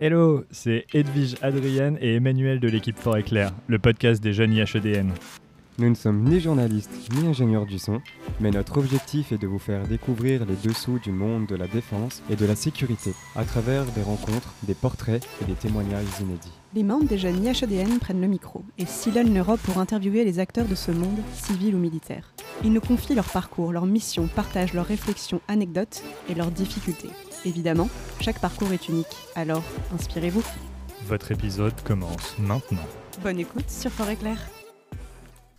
Hello, c'est Edwige Adrienne et Emmanuel de l'équipe Fort Éclair, le podcast des jeunes IHEDN. Nous ne sommes ni journalistes ni ingénieurs du son, mais notre objectif est de vous faire découvrir les dessous du monde de la défense et de la sécurité à travers des rencontres, des portraits et des témoignages inédits. Les membres des jeunes IHEDN prennent le micro et sillonnent l'Europe pour interviewer les acteurs de ce monde, civil ou militaire. Ils nous confient leur parcours, leur mission, partagent leurs réflexions, anecdotes et leurs difficultés. Évidemment, chaque parcours est unique, alors inspirez-vous. Votre épisode commence maintenant. Bonne écoute sur Fort Éclair.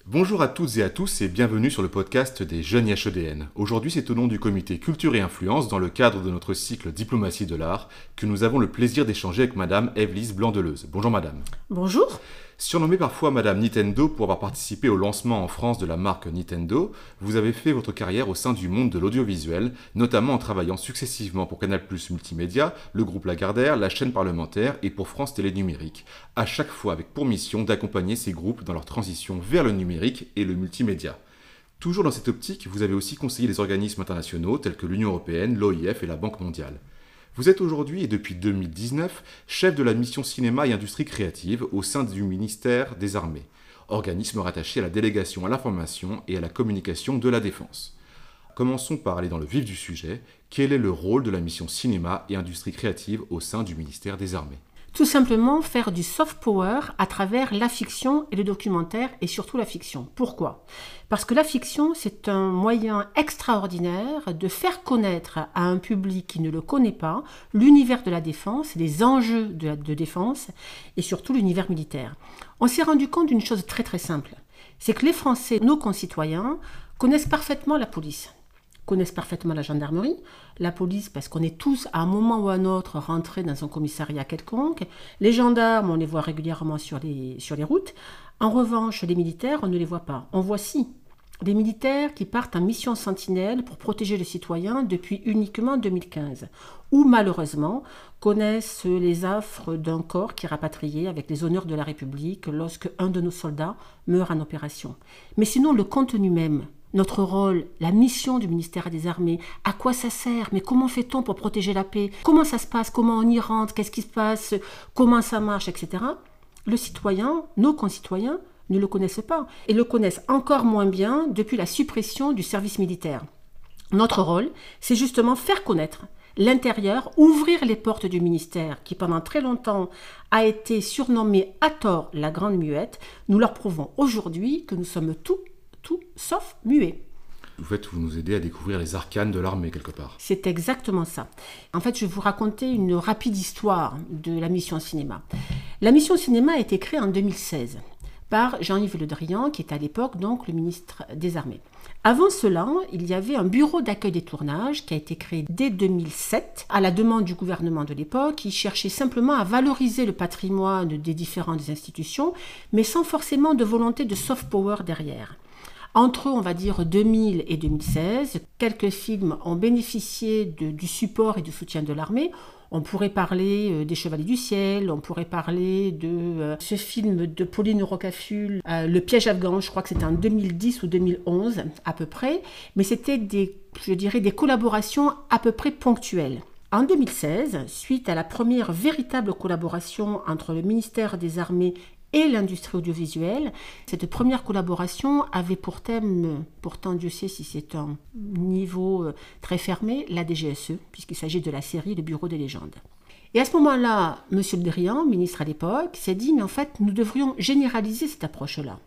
Bonjour à toutes et à tous et bienvenue sur le podcast des jeunes IHEDN. Aujourd'hui, c'est au nom du comité Culture et Influence, dans le cadre de notre cycle Diplomatie de l'art, que nous avons le plaisir d'échanger avec Madame Evelise Blanc-Deleuze. Bonjour Madame. Bonjour. Surnommée parfois Madame Nintendo pour avoir participé au lancement en France de la marque Nintendo, vous avez fait votre carrière au sein du monde de l'audiovisuel, notamment en travaillant successivement pour Canal Plus Multimédia, le groupe Lagardère, la chaîne parlementaire et pour France Télé Numérique, à chaque fois avec pour mission d'accompagner ces groupes dans leur transition vers le numérique et le multimédia. Toujours dans cette optique, vous avez aussi conseillé les organismes internationaux tels que l'Union européenne, l'OIF et la Banque mondiale. Vous êtes aujourd'hui et depuis 2019 chef de la mission cinéma et industrie créative au sein du ministère des Armées, organisme rattaché à la délégation à l'information et à la communication de la défense. Commençons par aller dans le vif du sujet. Quel est le rôle de la mission cinéma et industrie créative au sein du ministère des Armées? Tout simplement faire du soft power à travers la fiction et le documentaire et surtout la fiction. Pourquoi? Parce que la fiction, c'est un moyen extraordinaire de faire connaître à un public qui ne le connaît pas l'univers de la défense, les enjeux de, de défense et surtout l'univers militaire. On s'est rendu compte d'une chose très très simple, c'est que les Français, nos concitoyens, connaissent parfaitement la police connaissent parfaitement la gendarmerie, la police parce qu'on est tous à un moment ou à un autre rentrés dans un commissariat quelconque, les gendarmes on les voit régulièrement sur les, sur routes, en revanche les militaires on ne les voit pas. On voit si les militaires qui partent en mission sentinelle pour protéger les citoyens depuis uniquement 2015, ou malheureusement connaissent les affres d'un corps qui est rapatrié avec les honneurs de la République lorsque un de nos soldats meurt en opération. Mais sinon le contenu même notre rôle, la mission du ministère des Armées, à quoi ça sert, mais comment fait-on pour protéger la paix, comment ça se passe, comment on y rentre, qu'est-ce qui se passe, comment ça marche, etc. Le citoyen, nos concitoyens, ne le connaissent pas et le connaissent encore moins bien depuis la suppression du service militaire. Notre rôle, c'est justement faire connaître l'intérieur, ouvrir les portes du ministère qui pendant très longtemps a été surnommé à tort la grande muette. Nous leur prouvons aujourd'hui que nous sommes tout tout sauf muet. En fait, vous nous aidez à découvrir les arcanes de l'armée quelque part. C'est exactement ça. En fait, je vais vous raconter une rapide histoire de la mission cinéma. La mission cinéma a été créée en 2016 par Jean-Yves Le Drian, qui est à l'époque donc le ministre des Armées. Avant cela, il y avait un bureau d'accueil des tournages qui a été créé dès 2007 à la demande du gouvernement de l'époque, qui cherchait simplement à valoriser le patrimoine des différentes institutions, mais sans forcément de volonté de soft power derrière. Entre, on va dire, 2000 et 2016, quelques films ont bénéficié du support et du soutien de l'armée. On pourrait parler euh, des Chevaliers du Ciel, on pourrait parler de euh, ce film de Pauline Rocaful, euh, Le piège afghan, je crois que c'était en 2010 ou 2011 à peu près, mais c'était des, je dirais, des collaborations à peu près ponctuelles. En 2016, suite à la première véritable collaboration entre le ministère des Armées et l'industrie audiovisuelle. Cette première collaboration avait pour thème, pourtant Dieu sait si c'est un niveau euh, très fermé, la DGSE, puisqu'il s'agit de la série Le Bureau des légendes. Et à ce moment-là, M. Le Drian, ministre à l'époque, s'est dit, mais en fait, nous devrions généraliser cette approche-là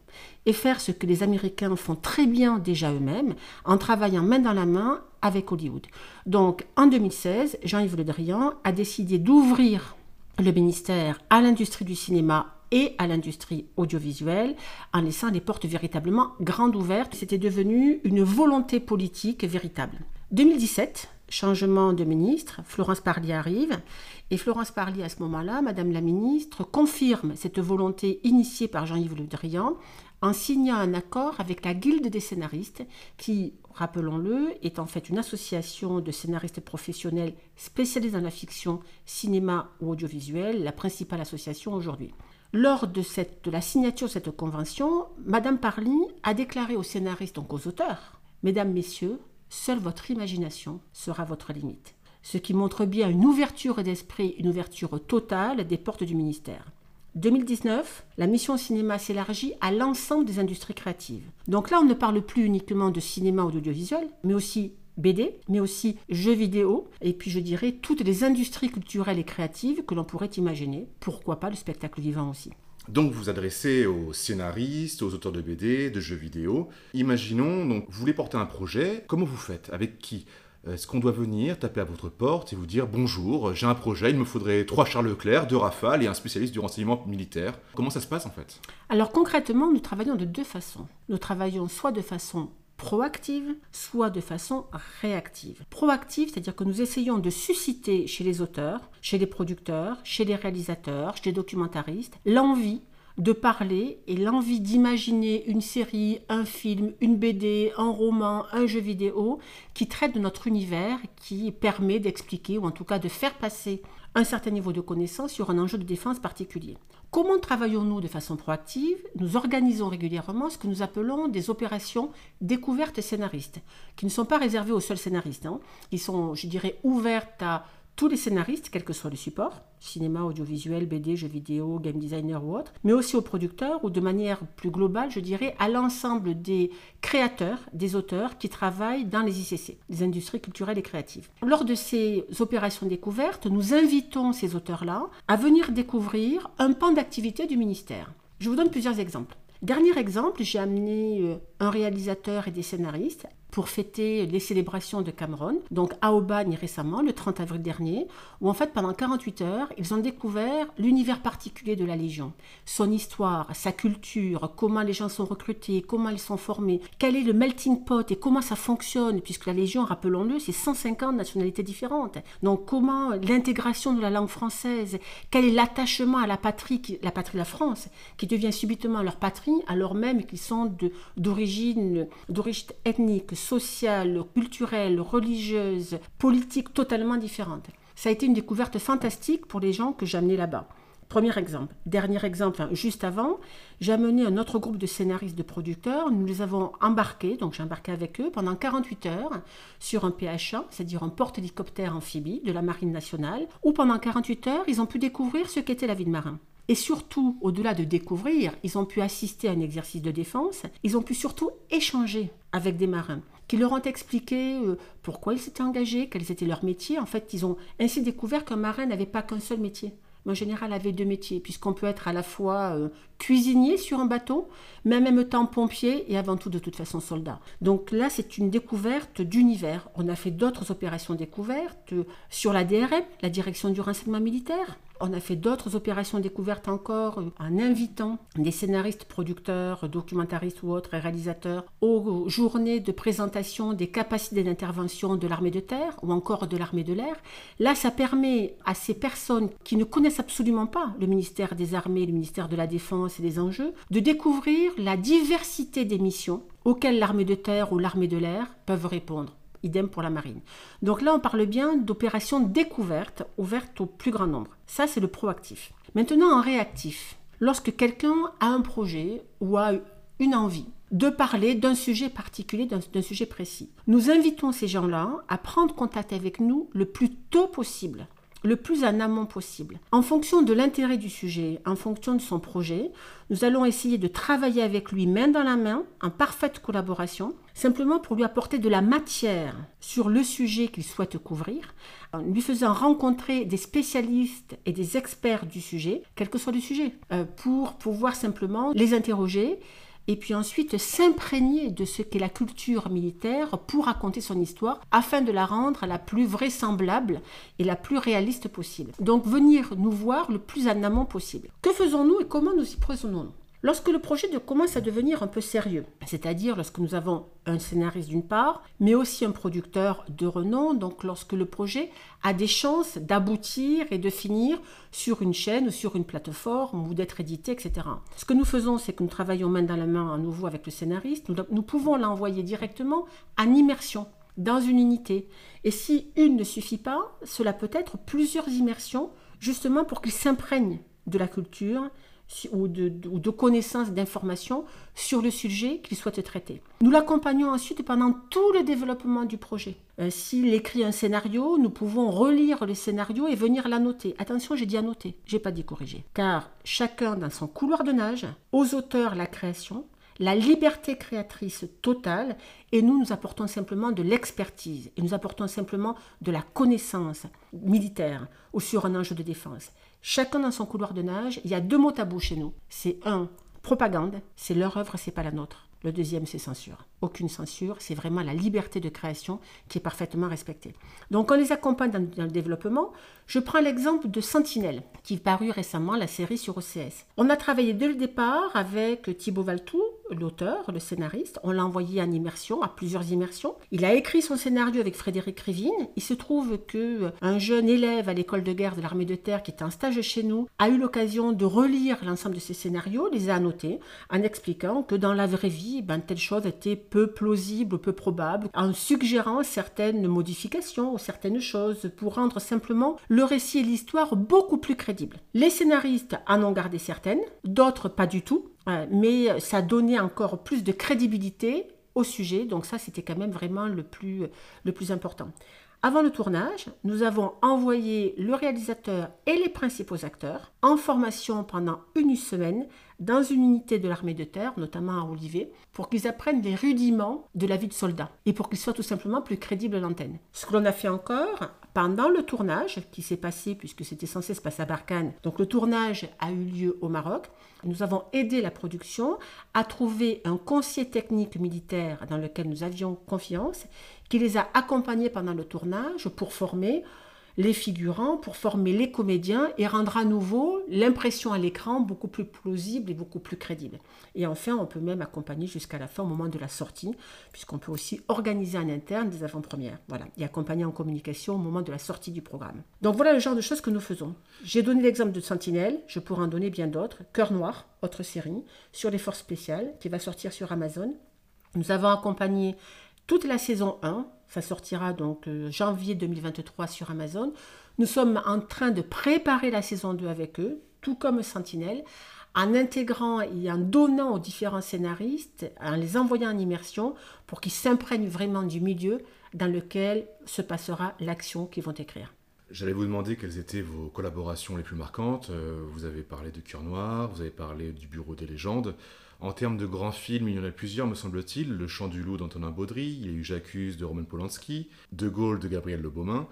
et faire ce que les Américains font très bien déjà eux-mêmes, en travaillant main dans la main avec Hollywood. Donc, en 2016, Jean-Yves Le Drian a décidé d'ouvrir le ministère à l'industrie du cinéma et à l'industrie audiovisuelle en laissant les portes véritablement grandes ouvertes. C'était devenu une volonté politique véritable. 2017, changement de ministre, Florence Parly arrive et Florence Parly à ce moment-là, Madame la ministre, confirme cette volonté initiée par Jean-Yves Le Drian en signant un accord avec la Guilde des scénaristes qui, rappelons-le, est en fait une association de scénaristes professionnels spécialisés dans la fiction, cinéma ou audiovisuel, la principale association aujourd'hui. Lors de, la signature de cette convention, Madame Parly a déclaré aux scénaristes, donc aux auteurs, Mesdames, Messieurs, seule votre imagination sera votre limite. ce qui montre bien une ouverture d'esprit, une ouverture totale des portes du ministère. 2019, la mission cinéma s'élargit à l'ensemble des industries créatives. Donc là, on ne parle plus uniquement de cinéma ou d'audiovisuel, mais aussi BD, mais aussi jeux vidéo, et puis je dirais toutes les industries culturelles et créatives que l'on pourrait imaginer. Pourquoi pas le spectacle vivant aussi. Donc vous vous adressez aux scénaristes, aux auteurs de BD, de jeux vidéo. Imaginons, donc vous voulez porter un projet, comment vous faites? Avec qui? Est-ce qu'on doit venir taper à votre porte et vous dire bonjour, j'ai un projet, il me faudrait trois Charles Leclerc, deux Rafale et un spécialiste du renseignement militaire Comment ça se passe en fait? Alors concrètement, nous travaillons de deux façons. Nous travaillons soit de façon proactive, soit de façon réactive. Proactive, c'est-à-dire que nous essayons de susciter chez les auteurs, chez les producteurs, chez les réalisateurs, chez les documentaristes, l'envie de parler et l'envie d'imaginer une série, un film, une BD, un roman, un jeu vidéo qui traite de notre univers, qui permet d'expliquer ou en tout cas de faire passer un certain niveau de connaissance sur un enjeu de défense particulier. Comment travaillons-nous de façon proactive? Nous organisons régulièrement ce que nous appelons des opérations découvertes scénaristes, qui ne sont pas réservées aux seuls scénaristes, hein, qui sont, je dirais, ouvertes à tous les scénaristes, quel que soit le support, cinéma, audiovisuel, BD, jeux vidéo, game designer ou autre, mais aussi aux producteurs ou de manière plus globale, je dirais, à l'ensemble des créateurs, des auteurs qui travaillent dans les ICC, les industries culturelles et créatives. Lors de ces opérations découvertes, nous invitons ces auteurs-là à venir découvrir un pan d'activité du ministère. Je vous donne plusieurs exemples. Dernier exemple, j'ai amené euh, un réalisateur et des scénaristes pour fêter les célébrations de Cameroun, donc à Aubagne récemment, le 30 avril dernier, où en fait pendant 48 heures, ils ont découvert l'univers particulier de la Légion, son histoire, sa culture, comment les gens sont recrutés, comment ils sont formés, quel est le melting pot et comment ça fonctionne, puisque la Légion, rappelons-le, c'est 150 nationalités différentes. Donc comment l'intégration de la langue française, quel est l'attachement à la patrie, la patrie de la France, qui devient subitement leur patrie, alors même qu'ils sont d'origine ethnique, sociales, culturelles, religieuses, politiques totalement différentes. Ça a été une découverte fantastique pour les gens que j'ai amenés là-bas. Premier exemple. Dernier exemple, juste avant, j'ai amené un autre groupe de scénaristes, de producteurs. Nous les avons embarqués, donc j'ai embarqué avec eux pendant 48 heures sur un PHA, c'est-à-dire un porte-hélicoptère amphibie de la Marine nationale, où pendant 48 heures, ils ont pu découvrir ce qu'était la vie de marin. Et surtout, au-delà de découvrir, ils ont pu assister à un exercice de défense, ils ont pu surtout échanger avec des marins qui leur ont expliqué euh, pourquoi ils s'étaient engagés, quels étaient leurs métiers. En fait, ils ont ainsi découvert qu'un marin n'avait pas qu'un seul métier. Mais en général, avait deux métiers, puisqu'on peut être à la fois euh, cuisinier sur un bateau, mais en même temps pompier et avant tout de toute façon soldat. Donc là, c'est une découverte d'univers. On a fait d'autres opérations découvertes euh, sur la DRM, la direction du renseignement militaire, on a fait d'autres opérations découvertes encore euh, en invitant des scénaristes, producteurs, documentaristes ou autres réalisateurs aux journées de présentation des capacités d'intervention de l'armée de terre ou encore de l'armée de l'air. Là, ça permet à ces personnes qui ne connaissent absolument pas le ministère des Armées, le ministère de la Défense et des enjeux, de découvrir la diversité des missions auxquelles l'armée de terre ou l'armée de l'air peuvent répondre idem pour la marine. Donc là, on parle bien d'opérations découvertes, ouvertes au plus grand nombre. Ça, c'est le proactif. Maintenant, en réactif, lorsque quelqu'un a un projet ou a une envie de parler d'un sujet particulier, d'un sujet précis, nous invitons ces gens-là à prendre contact avec nous le plus tôt possible le plus en amont possible. En fonction de l'intérêt du sujet, en fonction de son projet, nous allons essayer de travailler avec lui main dans la main, en parfaite collaboration, simplement pour lui apporter de la matière sur le sujet qu'il souhaite couvrir, en lui faisant rencontrer des spécialistes et des experts du sujet, quel que soit le sujet, euh, pour pouvoir simplement les interroger et puis ensuite s'imprégner de ce qu'est la culture militaire pour raconter son histoire afin de la rendre la plus vraisemblable et la plus réaliste possible. Donc venir nous voir le plus en amont possible. Que faisons-nous et comment nous y prenons-nous Lorsque le projet commence à devenir un peu sérieux, c'est-à-dire lorsque nous avons un scénariste d'une part, mais aussi un producteur de renom, donc lorsque le projet a des chances d'aboutir et de finir sur une chaîne ou sur une plateforme ou d'être édité, etc. Ce que nous faisons, c'est que nous travaillons main dans la main à nouveau avec le scénariste. Nous, nous pouvons l'envoyer directement en immersion dans une unité. Et si une ne suffit pas, cela peut être plusieurs immersions, justement pour qu'il s'imprègne de la culture, ou de, connaissances, d'informations sur le sujet qu'il souhaite traiter. Nous l'accompagnons ensuite pendant tout le développement du projet. Euh, s'il écrit un scénario, nous pouvons relire le scénario et venir l'annoter. Attention, j'ai dit annoter, j'ai pas dit corriger. Car chacun dans son couloir de nage, aux auteurs la création, la liberté créatrice totale et nous, nous apportons simplement de l'expertise et nous apportons simplement de la connaissance militaire ou sur un enjeu de défense. Chacun dans son couloir de nage, il y a deux mots tabous chez nous. C'est un, propagande, c'est leur œuvre, c'est pas la nôtre. Le deuxième, c'est censure. Aucune censure, c'est vraiment la liberté de création qui est parfaitement respectée. Donc on les accompagne dans, le développement. Je prends l'exemple de Sentinelle, qui parut récemment la série sur OCS. On a travaillé dès le départ avec Thibaut Valtou, l'auteur, le scénariste. On l'a envoyé en immersion, à plusieurs immersions. Il a écrit son scénario avec Frédéric Rivine. Il se trouve que un jeune élève à l'école de guerre de l'armée de terre qui était en stage chez nous a eu l'occasion de relire l'ensemble de ses scénarios, les a annotés, en expliquant que dans la vraie vie, ben, telle chose était peu plausible, peu probable, en suggérant certaines modifications ou certaines choses pour rendre simplement le récit et l'histoire beaucoup plus crédibles. Les scénaristes en ont gardé certaines, d'autres pas du tout, euh, mais ça donnait encore plus de crédibilité au sujet, donc ça c'était quand même vraiment le plus, le plus important. Avant le tournage, nous avons envoyé le réalisateur et les principaux acteurs en formation pendant une semaine dans une unité de l'armée de terre, notamment à Olivier, pour qu'ils apprennent les rudiments de la vie de soldat et pour qu'ils soient tout simplement plus crédibles à l'antenne. Ce que l'on a fait encore pendant le tournage qui s'est passé, puisque c'était censé se passer à Barkhane, donc le tournage a eu lieu au Maroc, nous avons aidé la production à trouver un conseiller technique militaire dans lequel nous avions confiance qui les a accompagnés pendant le tournage pour former les figurants, pour former les comédiens et rendre à nouveau l'impression à l'écran beaucoup plus plausible et beaucoup plus crédible. Et enfin, on peut même accompagner jusqu'à la fin au moment de la sortie, puisqu'on peut aussi organiser en interne des avant-premières. Voilà, et accompagner en communication au moment de la sortie du programme. Donc voilà le genre de choses que nous faisons. J'ai donné l'exemple de Sentinelle, je pourrais en donner bien d'autres. Cœur Noir, autre série, sur les forces spéciales, qui va sortir sur Amazon. Nous avons accompagné toute la saison 1. Ça sortira donc euh, janvier 2023 sur Amazon. Nous sommes en train de préparer la saison 2 avec eux, tout comme Sentinelle, en intégrant et en donnant aux différents scénaristes, en les envoyant en immersion pour qu'ils s'imprègnent vraiment du milieu dans lequel se passera l'action qu'ils vont écrire. J'allais vous demander quelles étaient vos collaborations les plus marquantes. Euh, vous avez parlé de Cœur Noir, vous avez parlé du Bureau des légendes. En termes de grands films, il y en a plusieurs, me semble-t-il. Le Chant du loup d'Antonin Baudry, il y a eu J'accuse de Roman Polanski, De Gaulle de Gabriel Le Beaumain.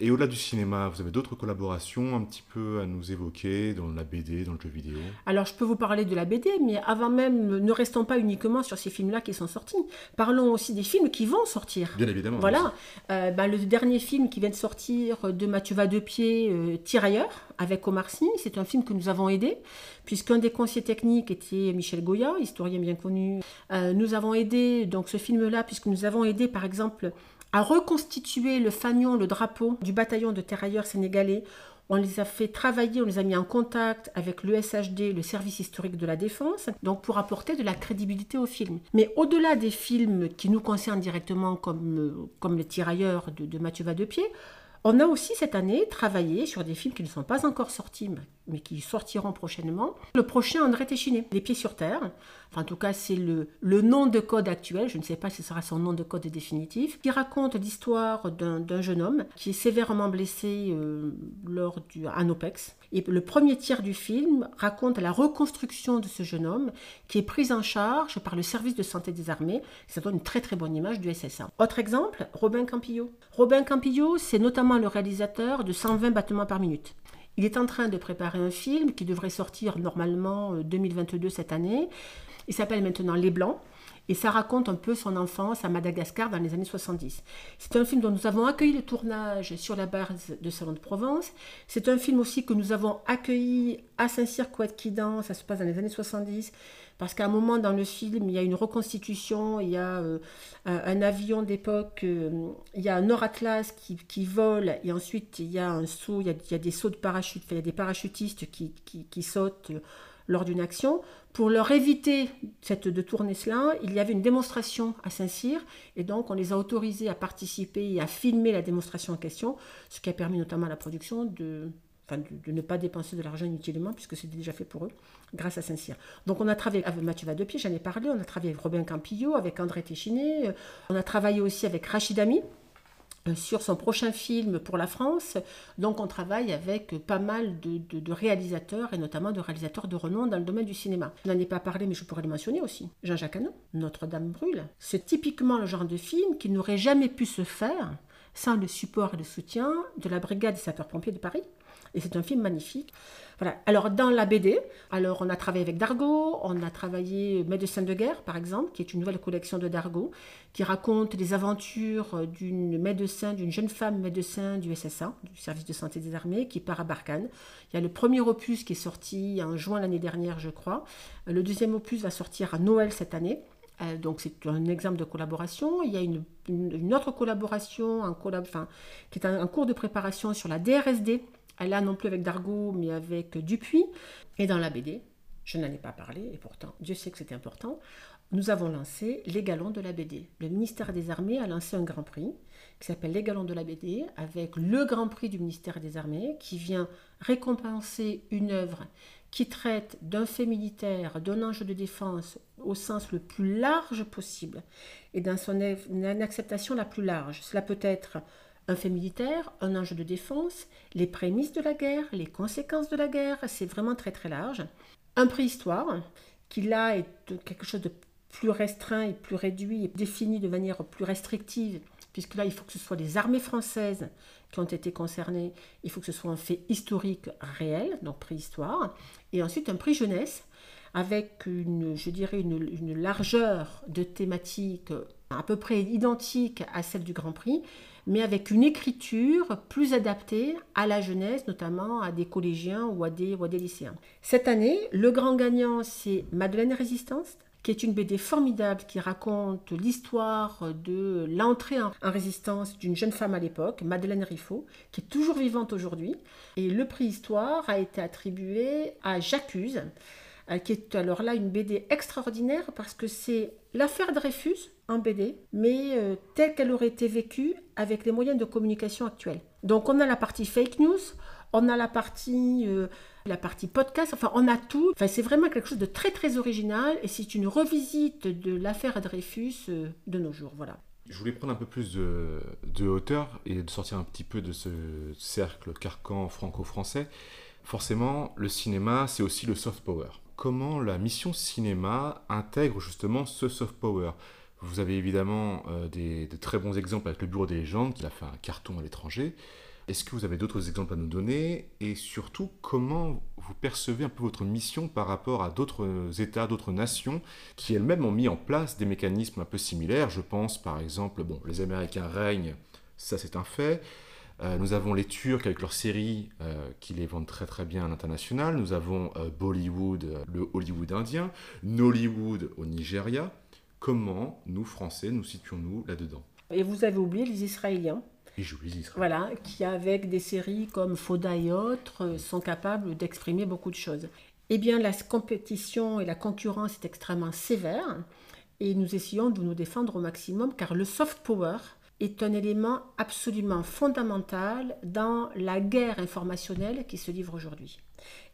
Et au-delà du cinéma, vous avez d'autres collaborations un petit peu à nous évoquer dans la BD, dans le jeu vidéo? Alors, je peux vous parler de la BD, mais avant même, ne restons pas uniquement sur ces films-là qui sont sortis. Parlons aussi des films qui vont sortir. Bien évidemment. Voilà. Euh, ben, le dernier film qui vient de sortir de Mathieu Vadepied, euh, Tirailleurs, avec Omar Sy, c'est un film que nous avons aidé, puisqu'un des conseillers techniques était Michel Goya, historien bien connu. Euh, nous avons aidé donc ce film-là, puisque nous avons aidé, par exemple, à reconstituer le fanion, le drapeau du bataillon de terrailleurs sénégalais. On les a fait travailler, on les a mis en contact avec l'ESHD, le service historique de la défense, donc pour apporter de la crédibilité au film. Mais au-delà des films qui nous concernent directement, comme, euh, comme Les Tirailleurs de, de Mathieu Vadepied, on a aussi cette année travaillé sur des films qui ne sont pas encore sortis, mais qui sortiront prochainement. Le prochain, André Téchiné, Les Pieds sur Terre. Enfin, en tout cas, c'est le, nom de code actuel. Je ne sais pas si ce sera son nom de code définitif. Qui raconte l'histoire d'un jeune homme qui est sévèrement blessé euh, lors du, un OPEX. Et le premier tiers du film raconte la reconstruction de ce jeune homme qui est pris en charge par le service de santé des armées. Ça donne une très très bonne image du SSA. Autre exemple, Robin Campillo. Robin Campillo, c'est notamment le réalisateur de 120 battements par minute. Il est en train de préparer un film qui devrait sortir normalement 2022 euh, cette année. Il s'appelle maintenant Les Blancs. Et ça raconte un peu son enfance à Madagascar dans les années 70. C'est un film dont nous avons accueilli le tournage sur la base de Salon de Provence. C'est un film aussi que nous avons accueilli à Saint-Cyr-Couette-Quidan, ça se passe dans les années 70, parce qu'à un moment dans le film, il y a une reconstitution, il y a euh, un, avion d'époque, euh, il y a un Nord-Atlas qui, qui, vole, et ensuite il y a un saut, il y a, des sauts de parachute, il y a des parachutistes qui, qui, qui sautent lors d'une action. Pour leur éviter cette, de tourner cela, il y avait une démonstration à Saint-Cyr et donc on les a autorisés à participer et à filmer la démonstration en question, ce qui a permis notamment à la production de de, ne pas dépenser de l'argent inutilement puisque c'était déjà fait pour eux, grâce à Saint-Cyr. Donc on a travaillé avec Mathieu Vadepied, j'en ai parlé, on a travaillé avec Robin Campillo, avec André Téchiné, euh, on a travaillé aussi avec Rachid Ami sur son prochain film pour la France. Donc on travaille avec pas mal de, réalisateurs et notamment de réalisateurs de renom dans le domaine du cinéma. Je n'en ai pas parlé mais je pourrais le mentionner aussi. Jean-Jacques Hano, Notre-Dame brûle. C'est typiquement le genre de film qui n'aurait jamais pu se faire sans le support et le soutien de la brigade des sapeurs-pompiers de Paris. Et c'est un film magnifique. Alors, dans la BD, alors on a travaillé avec Dargaud, on a travaillé Médecin de guerre, par exemple, qui est une nouvelle collection de Dargaud, qui raconte les aventures d'une médecin, d'une jeune femme médecin du SSA, du service de santé des armées, qui part à Barkhane. Il y a le premier opus qui est sorti en juin l'année dernière, je crois. Le deuxième opus va sortir à Noël cette année. Euh, donc c'est un exemple de collaboration. Il y a une, autre collaboration, un qui est un, cours de préparation sur la DRSD, là non plus avec Dargaud, mais avec Dupuis. Et dans la BD, je n'en ai pas parlé, et pourtant Dieu sait que c'était important, nous avons lancé les galons de la BD. Le ministère des Armées a lancé un grand prix qui s'appelle les galons de la BD, avec le grand prix du ministère des Armées, qui vient récompenser une œuvre qui traite d'un fait militaire, d'un enjeu de défense au sens le plus large possible et dans son acceptation la plus large. Cela peut être un fait militaire, un enjeu de défense, les prémices de la guerre, les conséquences de la guerre, c'est vraiment très très large. Un préhistoire, qui là est quelque chose de plus restreint et plus réduit et défini de manière plus restrictive, puisque là il faut que ce soit les armées françaises qui ont été concernées, il faut que ce soit un fait historique réel, donc préhistoire, et ensuite un prix jeunesse avec une, je dirais, une, largeur de thématique à peu près identique à celle du Grand Prix, mais avec une écriture plus adaptée à la jeunesse, notamment à des collégiens ou à des, ou à des lycéens. Cette année, le grand gagnant, c'est Madeleine Résistance, qui est une BD formidable qui raconte l'histoire de l'entrée en, résistance d'une jeune femme à l'époque, Madeleine Riffaut, qui est toujours vivante aujourd'hui. Et le prix Histoire a été attribué à J'accuse, euh, qui est alors là une BD extraordinaire parce que c'est l'affaire Dreyfus en BD, mais euh, telle qu'elle aurait été vécue avec les moyens de communication actuels. Donc on a la partie fake news, on a la partie, euh, la partie podcast, enfin on a tout. Enfin, c'est vraiment quelque chose de très très original et c'est une revisite de l'affaire Dreyfus euh, de nos jours. Voilà. Je voulais prendre un peu plus de, de, hauteur et de sortir un petit peu de ce cercle carcan franco-français. Forcément, le cinéma, c'est aussi le soft power. Comment la mission cinéma intègre justement ce soft power? Vous avez évidemment euh, des, de très bons exemples avec le Bureau des légendes qui a fait un carton à l'étranger. Est-ce que vous avez d'autres exemples à nous donner? Et surtout, comment vous percevez un peu votre mission par rapport à d'autres États, d'autres nations qui elles-mêmes ont mis en place des mécanismes un peu similaires? Je pense par exemple, bon, les Américains règnent, ça c'est un fait. Euh, nous avons les Turcs avec leurs séries euh, qui les vendent très très bien à l'international. Nous avons euh, Bollywood, le Hollywood indien, Nollywood au Nigeria. Comment nous, Français, nous situons-nous là-dedans. Et vous avez oublié les Israéliens. Voilà, qui avec des séries comme Foda et autres euh, sont capables d'exprimer beaucoup de choses. Eh bien, la compétition et la concurrence est extrêmement sévère et nous essayons de nous défendre au maximum car le soft power est un élément absolument fondamental dans la guerre informationnelle qui se livre aujourd'hui.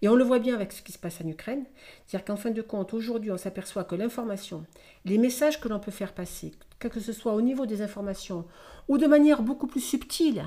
Et on le voit bien avec ce qui se passe en Ukraine, c'est-à-dire qu'en fin de compte, aujourd'hui, on s'aperçoit que l'information, les messages que l'on peut faire passer, que ce soit au niveau des informations ou de manière beaucoup plus subtile,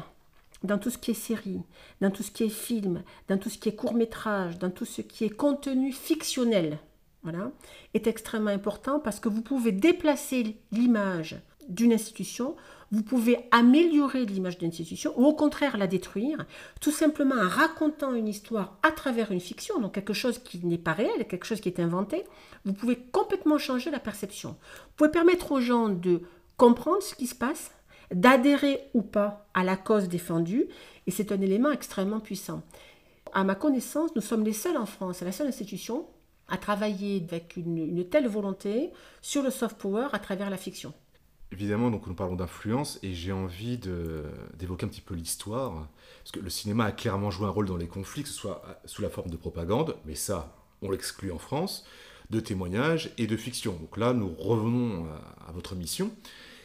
dans tout ce qui est série, dans tout ce qui est film, dans tout ce qui est court métrage, dans tout ce qui est contenu fictionnel, voilà, est extrêmement important parce que vous pouvez déplacer l'image d'une institution, vous pouvez améliorer l'image d'une institution ou au contraire la détruire, tout simplement en racontant une histoire à travers une fiction, donc quelque chose qui n'est pas réel, quelque chose qui est inventé, vous pouvez complètement changer la perception. Vous pouvez permettre aux gens de comprendre ce qui se passe, d'adhérer ou pas à la cause défendue, et c'est un élément extrêmement puissant. À ma connaissance, nous sommes les seuls en France, la seule institution à travailler avec une, telle volonté sur le soft power à travers la fiction. Évidemment, donc nous parlons d'influence et j'ai envie d'évoquer un petit peu l'histoire, parce que le cinéma a clairement joué un rôle dans les conflits, que ce soit sous la forme de propagande, mais ça, on l'exclut en France, de témoignages et de fiction. Donc là, nous revenons à, votre mission.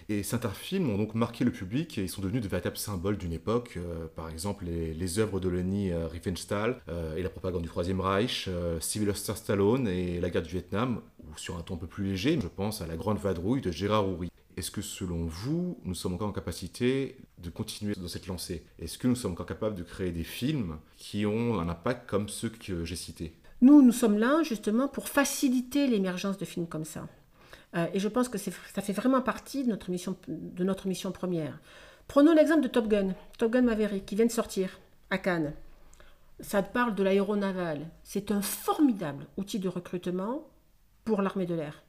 Et certains films ont donc marqué le public et ils sont devenus de véritables symboles d'une époque. Euh, par exemple, les, œuvres de Leni euh, Riefenstahl euh, et la propagande du Troisième Reich, Sylvester Stallone et la guerre du Vietnam, ou sur un ton un peu plus léger, je pense à La Grande Vadrouille de Gérard Houry. Est-ce que selon vous, nous sommes encore en capacité de continuer dans cette lancée? Est-ce que nous sommes encore capables de créer des films qui ont un impact comme ceux que j'ai cités? Nous, nous sommes là justement pour faciliter l'émergence de films comme ça. Euh, et je pense que ça fait vraiment partie de notre, mission, de notre mission première. Prenons l'exemple de Top Gun, Top Gun Maverick, qui vient de sortir à Cannes. Ça parle de l'aéronaval. C'est un formidable outil de recrutement pour l'armée de l'air.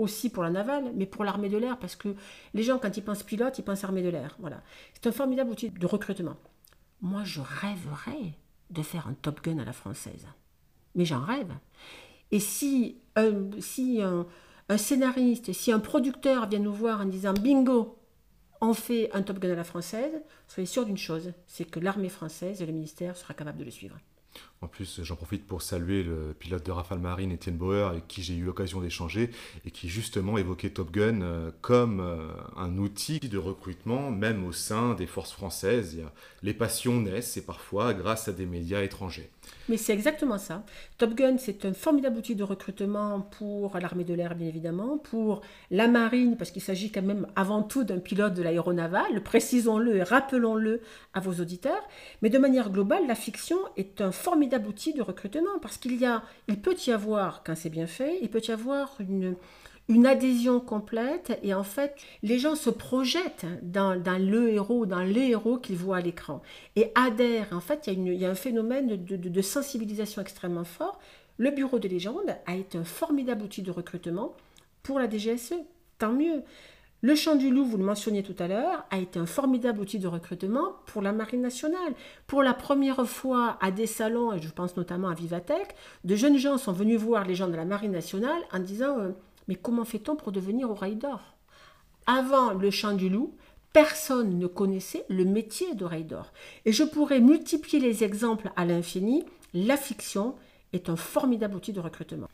Aussi pour la navale, mais pour l'armée de l'air, parce que les gens, quand ils pensent pilote, ils pensent armée de l'air. Voilà. C'est un formidable outil de recrutement. Moi, je rêverais de faire un Top Gun à la française. Mais j'en rêve. Et si, si un, un scénariste, si un producteur vient nous voir en disant bingo, on fait un Top Gun à la française, soyez sûr d'une chose, c'est que l'armée française et le ministère sera capable de le suivre. En plus, j'en profite pour saluer le pilote de Rafale Marine, Étienne Bauer, avec qui j'ai eu l'occasion d'échanger et qui justement évoquait Top Gun euh, comme euh, un outil de recrutement, même au sein des forces françaises. Les passions naissent et parfois grâce à des médias étrangers. Mais c'est exactement ça. Top Gun, c'est un formidable outil de recrutement pour l'armée de l'air, bien évidemment, pour la marine, parce qu'il s'agit quand même avant tout d'un pilote de l'aéronaval, précisons-le et rappelons-le à vos auditeurs. Mais de manière globale, la fiction est un formidable outil de recrutement, parce qu'il y a, il peut y avoir, quand c'est bien fait, il peut y avoir une, une adhésion complète et en fait les gens se projettent dans, le héros, dans les héros qu'ils voient à l'écran et adhèrent. En fait, il y a, un phénomène de, sensibilisation extrêmement fort. Le bureau de légende a été un formidable outil de recrutement pour la DGSE. Tant mieux. Le Chant du Loup, vous le mentionniez tout à l'heure, a été un formidable outil de recrutement pour la Marine nationale. Pour la première fois à des salons, et je pense notamment à Vivatech, de jeunes gens sont venus voir les gens de la Marine nationale en disant euh, mais comment fait-on pour devenir oreille d'or? Avant le chant du loup, personne ne connaissait le métier d'oreille d'or. Et je pourrais multiplier les exemples à l'infini. La fiction est un formidable outil de recrutement.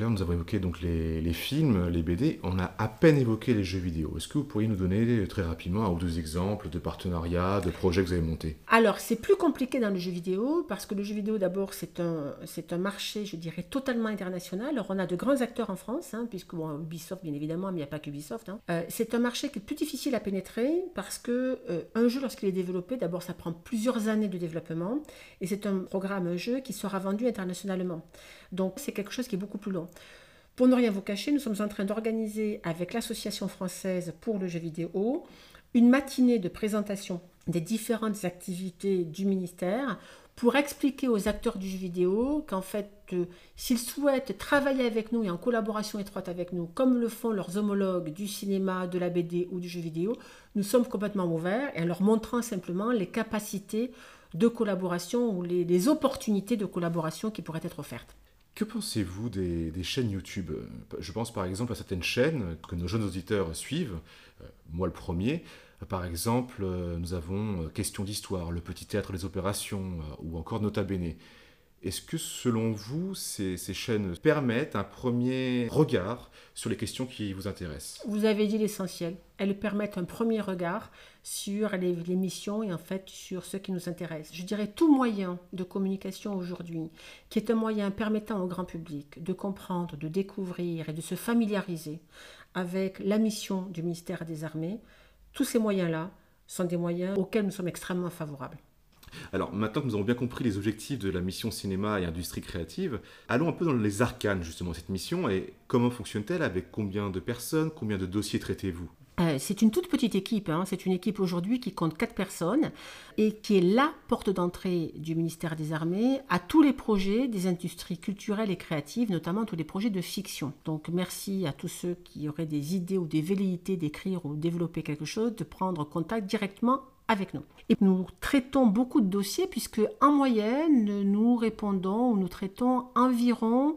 Là, nous avons évoqué donc les, films, les BD. On a à peine évoqué les jeux vidéo. Est-ce que vous pourriez nous donner très rapidement un ou deux exemples de partenariats, de projets que vous avez montés? Alors, c'est plus compliqué dans le jeu vidéo parce que le jeu vidéo, d'abord, c'est un, c'est un marché, je dirais, totalement international. Alors, on a de grands acteurs en France, hein, puisque Ubisoft, bien évidemment, mais il n'y a pas qu'Ubisoft. Hein. Euh, c'est un marché qui est plus difficile à pénétrer parce que euh, un jeu, lorsqu'il est développé, d'abord, ça prend plusieurs années de développement et c'est un programme, un jeu qui sera vendu internationalement. Donc c'est quelque chose qui est beaucoup plus long. Pour ne rien vous cacher, nous sommes en train d'organiser avec l'Association française pour le jeu vidéo une matinée de présentation des différentes activités du ministère pour expliquer aux acteurs du jeu vidéo qu'en fait, euh, s'ils souhaitent travailler avec nous et en collaboration étroite avec nous, comme le font leurs homologues du cinéma, de la BD ou du jeu vidéo, nous sommes complètement ouverts et en leur montrant simplement les capacités de collaboration ou les opportunités de collaboration qui pourraient être offertes. Que pensez-vous des, chaînes YouTube? Je pense par exemple à certaines chaînes que nos jeunes auditeurs suivent, euh, moi le premier. Par exemple, euh, nous avons euh, Question d'Histoire, Le Petit Théâtre des Opérations ou encore Nota Bene. Est-ce que selon vous, ces, chaînes permettent un premier regard sur les questions qui vous intéressent? Vous avez dit l'essentiel. Elles permettent un premier regard sur les, missions et en fait sur ce qui nous intéresse. Je dirais tout moyen de communication aujourd'hui, qui est un moyen permettant au grand public de comprendre, de découvrir et de se familiariser avec la mission du ministère des Armées, tous ces moyens-là sont des moyens auxquels nous sommes extrêmement favorables. Alors maintenant que nous avons bien compris les objectifs de la mission cinéma et industrie créative, allons un peu dans les arcanes justement de cette mission et comment fonctionne-t-elle Avec combien de personnes Combien de dossiers traitez-vous? Euh, c'est une toute petite équipe, hein. c'est une équipe aujourd'hui qui compte 4 personnes et qui est la porte d'entrée du ministère des Armées à tous les projets des industries culturelles et créatives, notamment tous les projets de fiction. Donc merci à tous ceux qui auraient des idées ou des velléités d'écrire ou développer quelque chose, de prendre contact directement avec nous. Et nous traitons beaucoup de dossiers puisque en moyenne, nous répondons ou nous traitons environ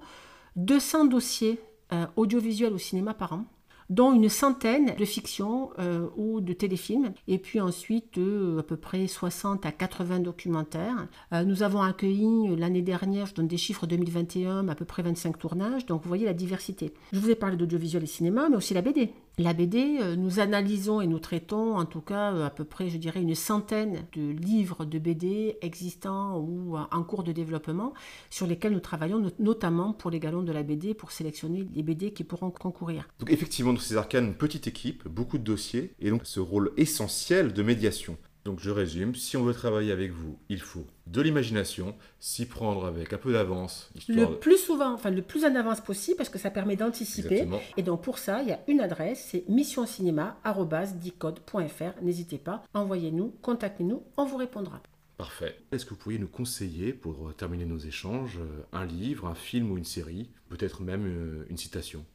200 dossiers euh, audiovisuels au cinéma par an dont une centaine de fictions euh, ou de téléfilms, et puis ensuite euh, à peu près 60 à 80 documentaires. nous avons accueilli l'année dernière, je donne des chiffres 2021, à peu près 25 tournages, donc vous voyez la diversité. Je vous ai parlé d'audiovisuel et cinéma, mais aussi la BD. La BD, euh, nous analysons et nous traitons en tout cas euh, à peu près, je dirais, une centaine de livres de BD existants ou euh, en cours de développement sur lesquels nous travaillons notamment pour les galons de la BD pour sélectionner les BD qui pourront concourir. Donc effectivement, dans ces arcanes, une petite équipe, beaucoup de dossiers et donc ce rôle essentiel de médiation. Donc je résume, si on veut travailler avec vous, il faut de l'imagination, s'y prendre avec un peu d'avance. Le plus souvent, enfin le plus en avance possible, parce que ça permet d'anticiper. Et donc pour ça, il y a une adresse, c'est missioncinema.dicode.fr. N'hésitez pas, envoyez-nous, contactez-nous, on vous répondra. Parfait. Est-ce que vous pourriez nous conseiller, pour terminer nos échanges, un livre, un film ou une série, peut-être même euh, une citation?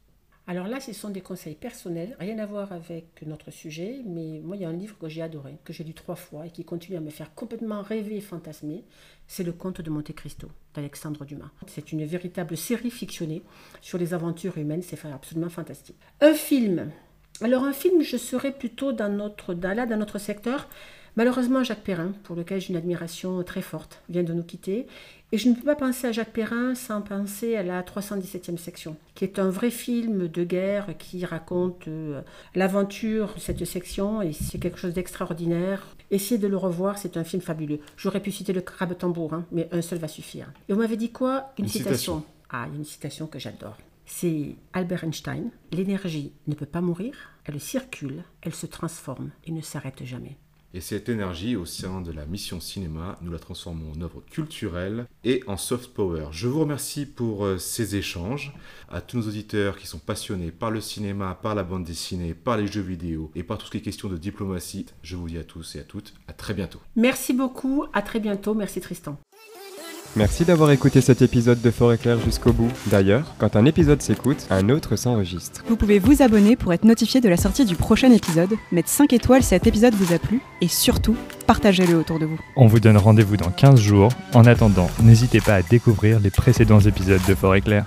Alors là, ce sont des conseils personnels, rien à voir avec notre sujet, mais moi, il y a un livre que j'ai adoré, que j'ai lu trois fois et qui continue à me faire complètement rêver et fantasmer. C'est Le Conte de Monte Cristo d'Alexandre Dumas. C'est une véritable série fictionnée sur les aventures humaines, c'est absolument fantastique. Un film. Alors un film, je serais plutôt dans notre, dans notre secteur. Malheureusement, Jacques Perrin, pour lequel j'ai une admiration très forte, vient de nous quitter. Et je ne peux pas penser à Jacques Perrin sans penser à la 317e section, qui est un vrai film de guerre qui raconte euh, l'aventure de cette section et c'est quelque chose d'extraordinaire. Essayez de le revoir, c'est un film fabuleux. J'aurais pu citer le crabe tambour, hein, mais un seul va suffire. Et vous m'avez dit quoi? Une, citation. Ah, une citation que j'adore. C'est Albert Einstein. L'énergie ne peut pas mourir, elle circule, elle se transforme et ne s'arrête jamais. Et cette énergie, au sein de la mission cinéma, nous la transformons en œuvre culturelle et en soft power. Je vous remercie pour euh, ces échanges. À tous nos auditeurs qui sont passionnés par le cinéma, par la bande dessinée, par les jeux vidéo et par tout ce qui est question de diplomatie, je vous dis à tous et à toutes à très bientôt. Merci beaucoup, à très bientôt. Merci Tristan. Merci d'avoir écouté cet épisode de Forêt Claire jusqu'au bout. D'ailleurs, quand un épisode s'écoute, un autre s'enregistre. Vous pouvez vous abonner pour être notifié de la sortie du prochain épisode, mettre 5 étoiles si cet épisode vous a plu, et surtout, partagez-le autour de vous. On vous donne rendez-vous dans 15 jours. En attendant, n'hésitez pas à découvrir les précédents épisodes de Forêt Claire.